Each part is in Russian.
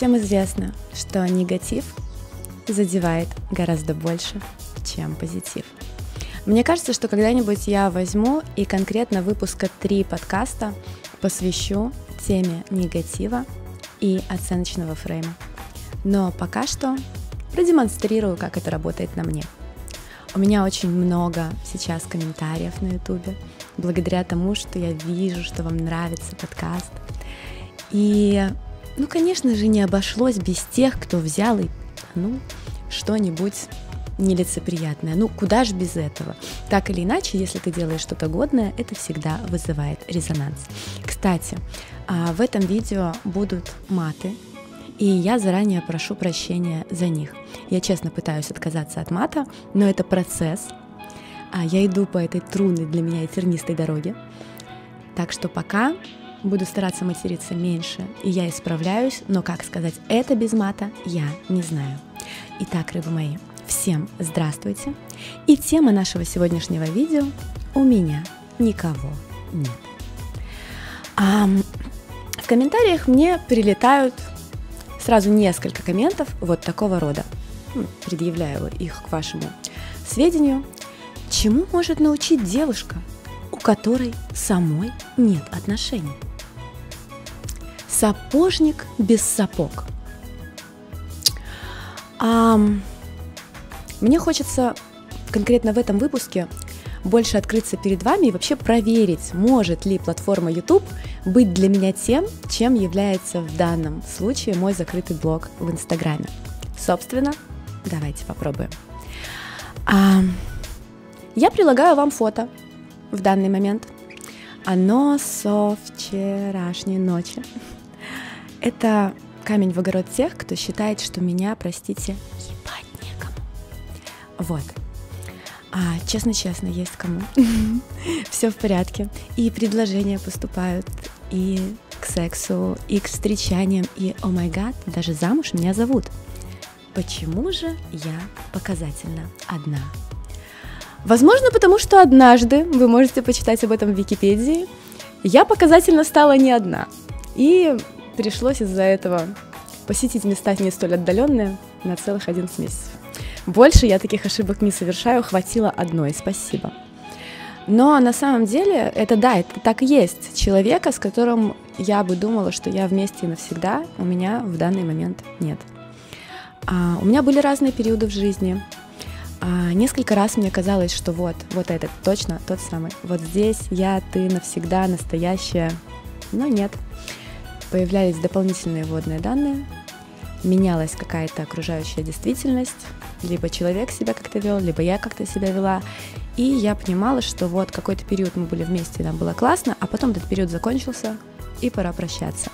Всем известно, что негатив задевает гораздо больше, чем позитив. Мне кажется, что когда-нибудь я возьму и конкретно выпуска три подкаста посвящу теме негатива и оценочного фрейма. Но пока что продемонстрирую, как это работает на мне. У меня очень много сейчас комментариев на ютубе, благодаря тому, что я вижу, что вам нравится подкаст. И, ну, конечно же, не обошлось без тех, кто взял и, ну, что-нибудь нелицеприятное. Ну, куда же без этого? Так или иначе, если ты делаешь что-то годное, это всегда вызывает резонанс. Кстати, а, в этом видео будут маты, и я заранее прошу прощения за них. Я честно пытаюсь отказаться от мата, но это процесс. А я иду по этой трудной для меня и тернистой дороге. Так что пока буду стараться материться меньше, и я исправляюсь, но как сказать это без мата, я не знаю. Итак, рыбы мои, всем здравствуйте. И тема нашего сегодняшнего видео «У меня никого нет». А, в комментариях мне прилетают сразу несколько комментов вот такого рода. Ну, предъявляю их к вашему сведению. Чему может научить девушка, у которой самой нет отношений? Сапожник без сапог. А, мне хочется конкретно в этом выпуске больше открыться перед вами и вообще проверить, может ли платформа YouTube быть для меня тем, чем является в данном случае мой закрытый блог в Инстаграме. Собственно, давайте попробуем. А, я прилагаю вам фото в данный момент. Оно со вчерашней ночи. Это камень в огород тех, кто считает, что меня, простите, ебать некому. Вот. А, честно-честно, есть кому. Все в порядке. И предложения поступают и к сексу, и к встречаниям, и, о май гад, даже замуж меня зовут. Почему же я показательно одна? Возможно, потому что однажды, вы можете почитать об этом в Википедии, я показательно стала не одна. И пришлось из-за этого посетить места не столь отдаленные на целых 11 месяцев. Больше я таких ошибок не совершаю, хватило одной, спасибо. Но на самом деле это да, это так и есть. Человека, с которым я бы думала, что я вместе навсегда, у меня в данный момент нет. А, у меня были разные периоды в жизни. А, несколько раз мне казалось, что вот, вот этот точно тот самый. Вот здесь я, ты навсегда настоящая. Но нет. Появлялись дополнительные водные данные, менялась какая-то окружающая действительность, либо человек себя как-то вел, либо я как-то себя вела. И я понимала, что вот какой-то период мы были вместе, нам было классно, а потом этот период закончился, и пора прощаться.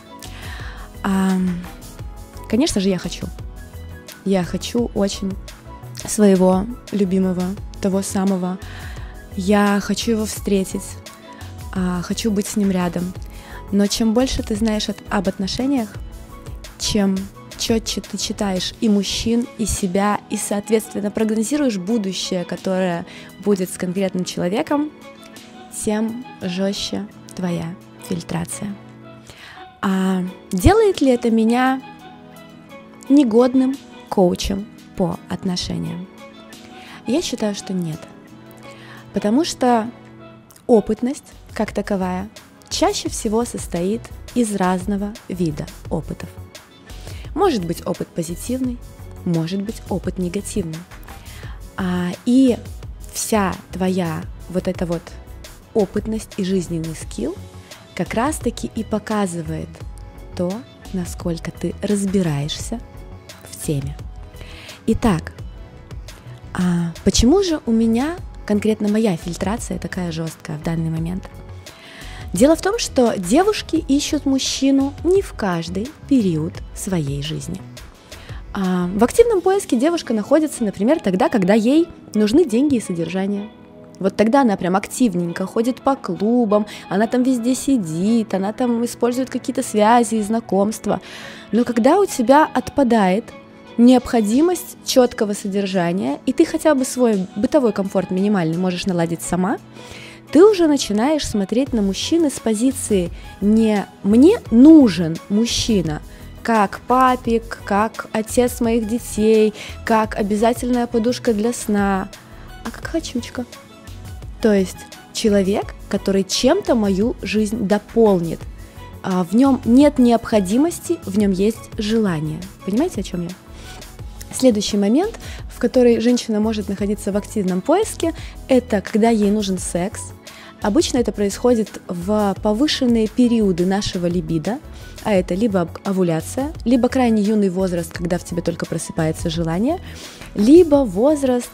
А, конечно же, я хочу. Я хочу очень своего любимого, того самого. Я хочу его встретить, а, хочу быть с ним рядом. Но чем больше ты знаешь от, об отношениях, чем четче ты читаешь и мужчин, и себя, и, соответственно, прогнозируешь будущее, которое будет с конкретным человеком, тем жестче твоя фильтрация. А делает ли это меня негодным коучем по отношениям? Я считаю, что нет. Потому что опытность, как таковая, чаще всего состоит из разного вида опытов – может быть опыт позитивный, может быть опыт негативный. А, и вся твоя вот эта вот опытность и жизненный скилл как раз-таки и показывает то, насколько ты разбираешься в теме. Итак, а почему же у меня конкретно моя фильтрация такая жесткая в данный момент? Дело в том, что девушки ищут мужчину не в каждый период своей жизни. А в активном поиске девушка находится, например, тогда, когда ей нужны деньги и содержание. Вот тогда она прям активненько ходит по клубам, она там везде сидит, она там использует какие-то связи и знакомства. Но когда у тебя отпадает необходимость четкого содержания, и ты хотя бы свой бытовой комфорт минимальный можешь наладить сама, ты уже начинаешь смотреть на мужчины с позиции не «мне нужен мужчина», как папик, как отец моих детей, как обязательная подушка для сна, а как хочучка. То есть человек, который чем-то мою жизнь дополнит. А в нем нет необходимости, в нем есть желание. Понимаете, о чем я? Следующий момент, в который женщина может находиться в активном поиске, это когда ей нужен секс. Обычно это происходит в повышенные периоды нашего либидо, а это либо овуляция, либо крайне юный возраст, когда в тебе только просыпается желание, либо возраст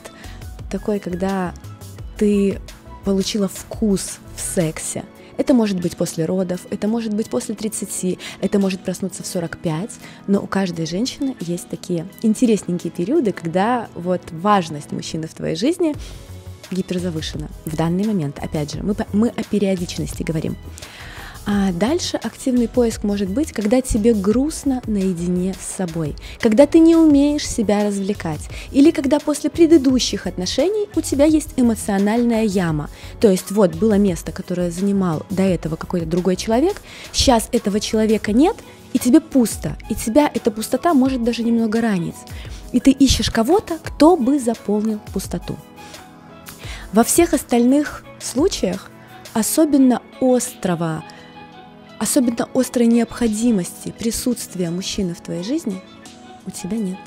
такой, когда ты получила вкус в сексе. Это может быть после родов, это может быть после 30, это может проснуться в 45, но у каждой женщины есть такие интересненькие периоды, когда вот важность мужчины в твоей жизни гиперзавышена в данный момент. Опять же, мы, мы о периодичности говорим. А дальше активный поиск может быть, когда тебе грустно наедине с собой, когда ты не умеешь себя развлекать, или когда после предыдущих отношений у тебя есть эмоциональная яма. То есть вот было место, которое занимал до этого какой-то другой человек, сейчас этого человека нет, и тебе пусто, и тебя эта пустота может даже немного ранить. И ты ищешь кого-то, кто бы заполнил пустоту. Во всех остальных случаях особенно острого особенно острой необходимости присутствия мужчины в твоей жизни у тебя нет.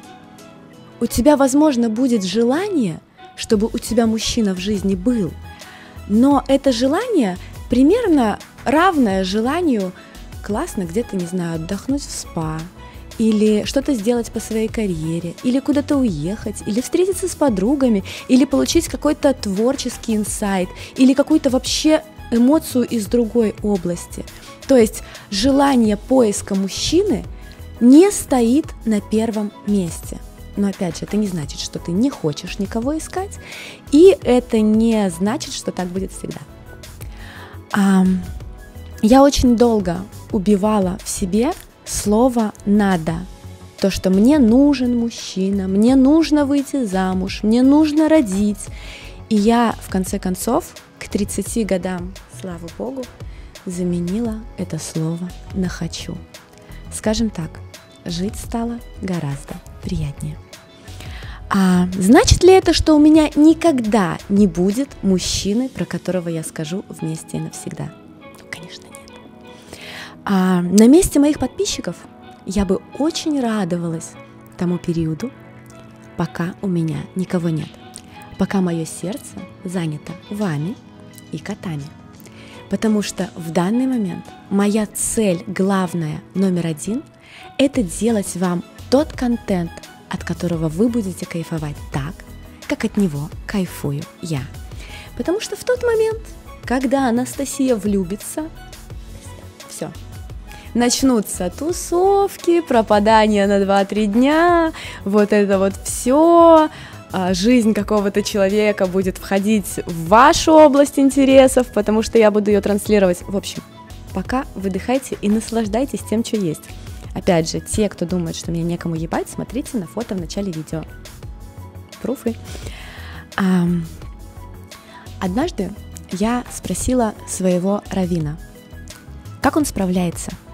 У тебя, возможно, будет желание, чтобы у тебя мужчина в жизни был, но это желание примерно равное желанию классно где-то, не знаю, отдохнуть в спа, или что-то сделать по своей карьере, или куда-то уехать, или встретиться с подругами, или получить какой-то творческий инсайт, или какую-то вообще эмоцию из другой области – то есть желание поиска мужчины не стоит на первом месте. Но опять же, это не значит, что ты не хочешь никого искать, и это не значит, что так будет всегда. А, я очень долго убивала в себе слово «надо», то, что мне нужен мужчина, мне нужно выйти замуж, мне нужно родить. И я, в конце концов, к 30 годам, слава богу, заменила это слово на «хочу». Скажем так, жить стало гораздо приятнее. А значит ли это, что у меня никогда не будет мужчины, про которого я скажу вместе и навсегда? Конечно, нет. А на месте моих подписчиков я бы очень радовалась тому периоду, пока у меня никого нет, пока мое сердце занято вами и котами – Потому что в данный момент моя цель главная, номер один, это делать вам тот контент, от которого вы будете кайфовать так, как от него кайфую я. Потому что в тот момент, когда Анастасия влюбится, все, начнутся тусовки, пропадания на 2-3 дня, вот это вот все, жизнь какого-то человека будет входить в вашу область интересов, потому что я буду ее транслировать. В общем, пока выдыхайте и наслаждайтесь тем, что есть. Опять же, те, кто думает, что мне некому ебать, смотрите на фото в начале видео. Пруфы. А, однажды я спросила своего равина, как он справляется –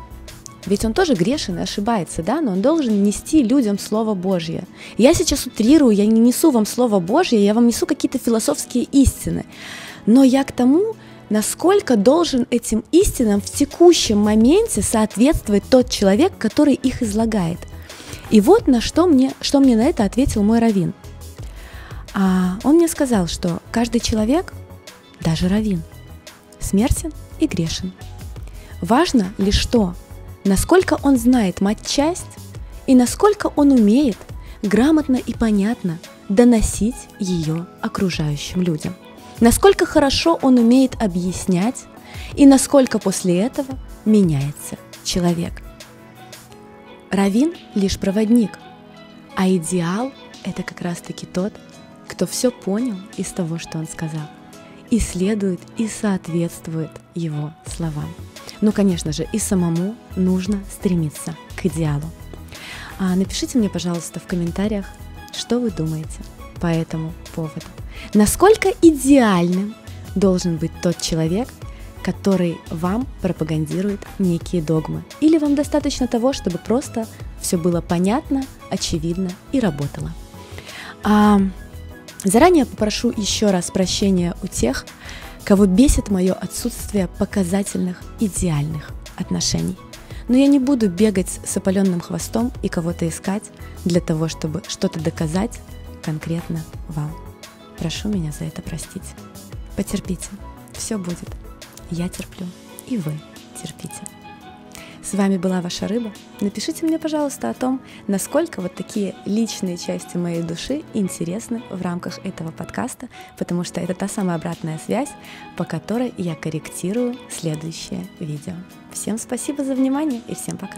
ведь он тоже грешен и ошибается, да, но он должен нести людям Слово Божье. Я сейчас утрирую, я не несу вам Слово Божье, я вам несу какие-то философские истины. Но я к тому, насколько должен этим истинам в текущем моменте соответствовать тот человек, который их излагает. И вот на что мне, что мне на это ответил мой равин. А он мне сказал, что каждый человек, даже равин, смертен и грешен. Важно лишь то, насколько он знает матчасть и насколько он умеет грамотно и понятно доносить ее окружающим людям. Насколько хорошо он умеет объяснять и насколько после этого меняется человек. Равин лишь проводник, а идеал – это как раз-таки тот, кто все понял из того, что он сказал, и следует и соответствует его словам. Ну, конечно же, и самому нужно стремиться к идеалу. А напишите мне, пожалуйста, в комментариях, что вы думаете по этому поводу. Насколько идеальным должен быть тот человек, который вам пропагандирует некие догмы. Или вам достаточно того, чтобы просто все было понятно, очевидно и работало. А заранее попрошу еще раз прощения у тех, кого бесит мое отсутствие показательных идеальных отношений. Но я не буду бегать с опаленным хвостом и кого-то искать для того, чтобы что-то доказать конкретно вам. Прошу меня за это простить. Потерпите, все будет. Я терплю, и вы терпите. С вами была ваша рыба. Напишите мне, пожалуйста, о том, насколько вот такие личные части моей души интересны в рамках этого подкаста, потому что это та самая обратная связь, по которой я корректирую следующее видео. Всем спасибо за внимание и всем пока.